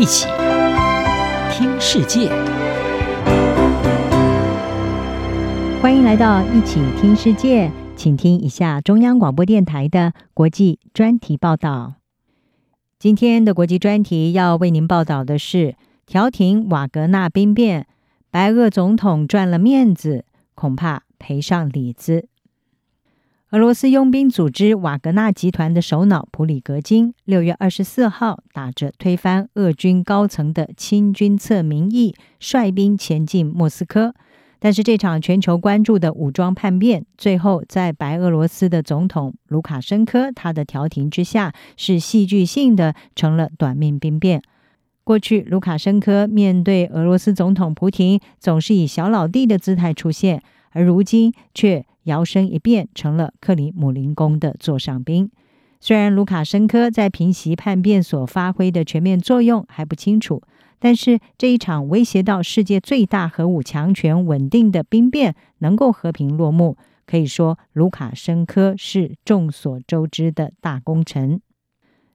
一起听世界，欢迎来到一起听世界，请听一下中央广播电台的国际专题报道。今天的国际专题要为您报道的是调停瓦格纳兵变，白俄总统赚了面子，恐怕赔上里子。俄罗斯佣兵组织瓦格纳集团的首脑普里格金，六月二十四号打着推翻俄军高层的亲军策名义，率兵前进莫斯科。但是这场全球关注的武装叛变，最后在白俄罗斯的总统卢卡申科他的调停之下，是戏剧性的成了短命兵变。过去卢卡申科面对俄罗斯总统普廷，总是以小老弟的姿态出现，而如今却。摇身一变成了克里姆林宫的座上宾。虽然卢卡申科在平息叛变所发挥的全面作用还不清楚，但是这一场威胁到世界最大核武强权稳定的兵变能够和平落幕，可以说卢卡申科是众所周知的大功臣。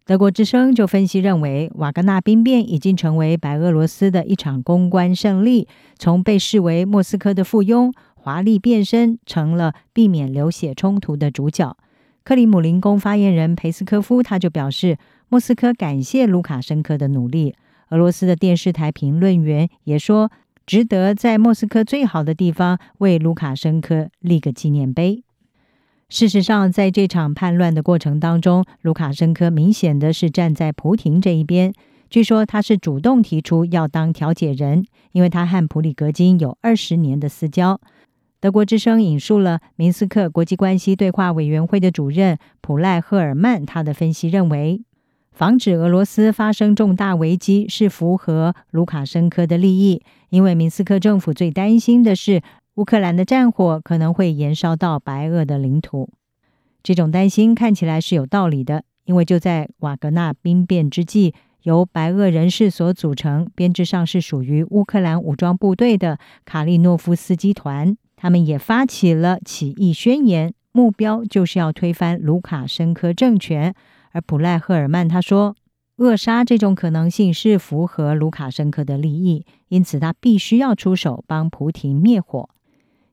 德国之声就分析认为，瓦格纳兵变已经成为白俄罗斯的一场公关胜利，从被视为莫斯科的附庸。华丽变身成了避免流血冲突的主角。克里姆林宫发言人裴斯科夫他就表示，莫斯科感谢卢卡申科的努力。俄罗斯的电视台评论员也说，值得在莫斯科最好的地方为卢卡申科立个纪念碑。事实上，在这场叛乱的过程当中，卢卡申科明显的是站在普亭这一边。据说他是主动提出要当调解人，因为他和普里格金有二十年的私交。德国之声引述了明斯克国际关系对话委员会的主任普赖赫尔曼，他的分析认为，防止俄罗斯发生重大危机是符合卢卡申科的利益，因为明斯克政府最担心的是乌克兰的战火可能会延烧到白俄的领土。这种担心看起来是有道理的，因为就在瓦格纳兵变之际，由白俄人士所组成、编制上是属于乌克兰武装部队的卡利诺夫斯基团。他们也发起了起义宣言，目标就是要推翻卢卡申科政权。而普赖赫尔曼他说，扼杀这种可能性是符合卢卡申科的利益，因此他必须要出手帮普亭灭火。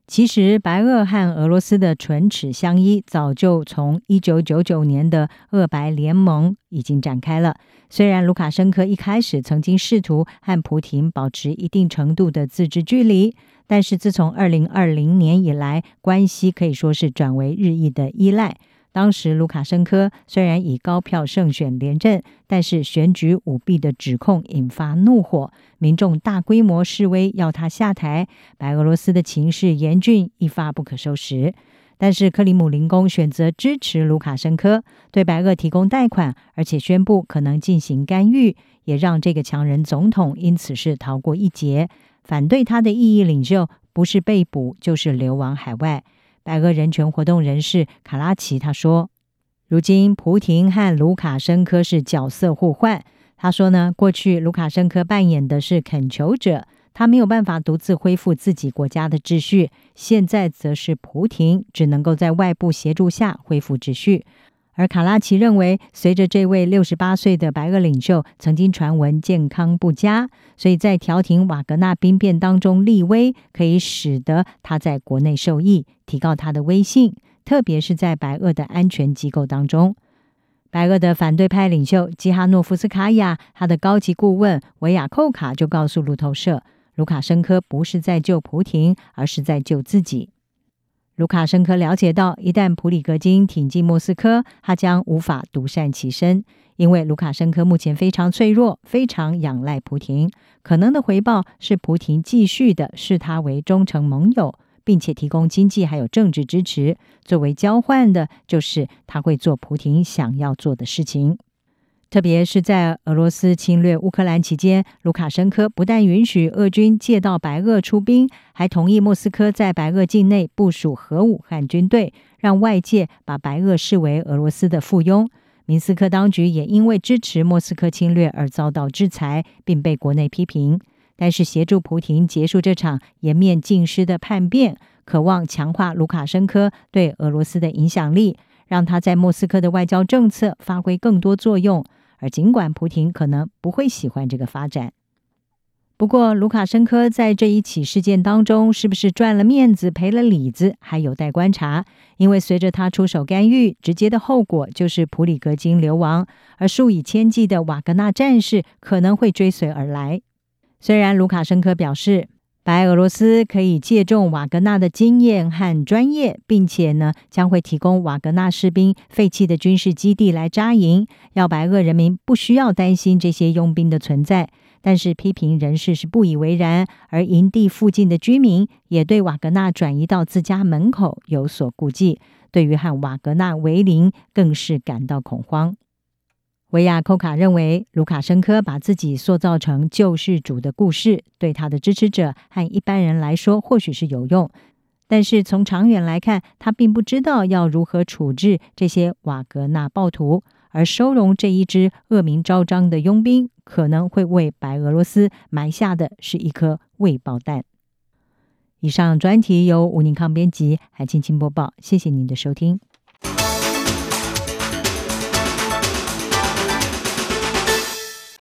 其实，白俄和俄罗斯的唇齿相依，早就从一九九九年的俄白联盟已经展开了。虽然卢卡申科一开始曾经试图和普廷保持一定程度的自治距离。但是自从二零二零年以来，关系可以说是转为日益的依赖。当时卢卡申科虽然以高票胜选连任，但是选举舞弊的指控引发怒火，民众大规模示威要他下台。白俄罗斯的情势严峻，一发不可收拾。但是克里姆林宫选择支持卢卡申科，对白俄提供贷款，而且宣布可能进行干预，也让这个强人总统因此是逃过一劫。反对他的异议领袖不是被捕就是流亡海外。白俄人权活动人士卡拉奇他说：“如今普廷和卢卡申科是角色互换。他说呢，过去卢卡申科扮演的是恳求者，他没有办法独自恢复自己国家的秩序。现在则是普廷只能够在外部协助下恢复秩序。”而卡拉奇认为，随着这位六十八岁的白俄领袖曾经传闻健康不佳，所以在调停瓦格纳兵变当中立威，可以使得他在国内受益，提高他的威信，特别是在白俄的安全机构当中。白俄的反对派领袖基哈诺夫斯卡娅，他的高级顾问维亚寇卡就告诉路透社，卢卡申科不是在救普亭，而是在救自己。卢卡申科了解到，一旦普里格金挺进莫斯科，他将无法独善其身，因为卢卡申科目前非常脆弱，非常仰赖普亭。可能的回报是普亭继续的视他为忠诚盟友，并且提供经济还有政治支持。作为交换的，就是他会做普亭想要做的事情。特别是在俄罗斯侵略乌克兰期间，卢卡申科不但允许俄军借道白俄出兵，还同意莫斯科在白俄境内部署核武和军队，让外界把白俄视为俄罗斯的附庸。明斯克当局也因为支持莫斯科侵略而遭到制裁，并被国内批评。但是协助普亭结束这场颜面尽失的叛变，渴望强化卢卡申科对俄罗斯的影响力，让他在莫斯科的外交政策发挥更多作用。而尽管普亭可能不会喜欢这个发展。不过，卢卡申科在这一起事件当中，是不是赚了面子、赔了里子，还有待观察。因为随着他出手干预，直接的后果就是普里格金流亡，而数以千计的瓦格纳战士可能会追随而来。虽然卢卡申科表示，白俄罗斯可以借重瓦格纳的经验和专业，并且呢，将会提供瓦格纳士兵废弃的军事基地来扎营，要白俄人民不需要担心这些佣兵的存在。但是批评人士是不以为然，而营地附近的居民也对瓦格纳转移到自家门口有所顾忌，对于和瓦格纳为邻更是感到恐慌。维亚寇卡认为，卢卡申科把自己塑造成救世主的故事，对他的支持者和一般人来说或许是有用，但是从长远来看，他并不知道要如何处置这些瓦格纳暴徒。而收容这一支恶名昭彰的佣兵，可能会为白俄罗斯埋下的是一颗未爆弹。以上专题由吴宁康编辑，韩青青播报，谢谢您的收听。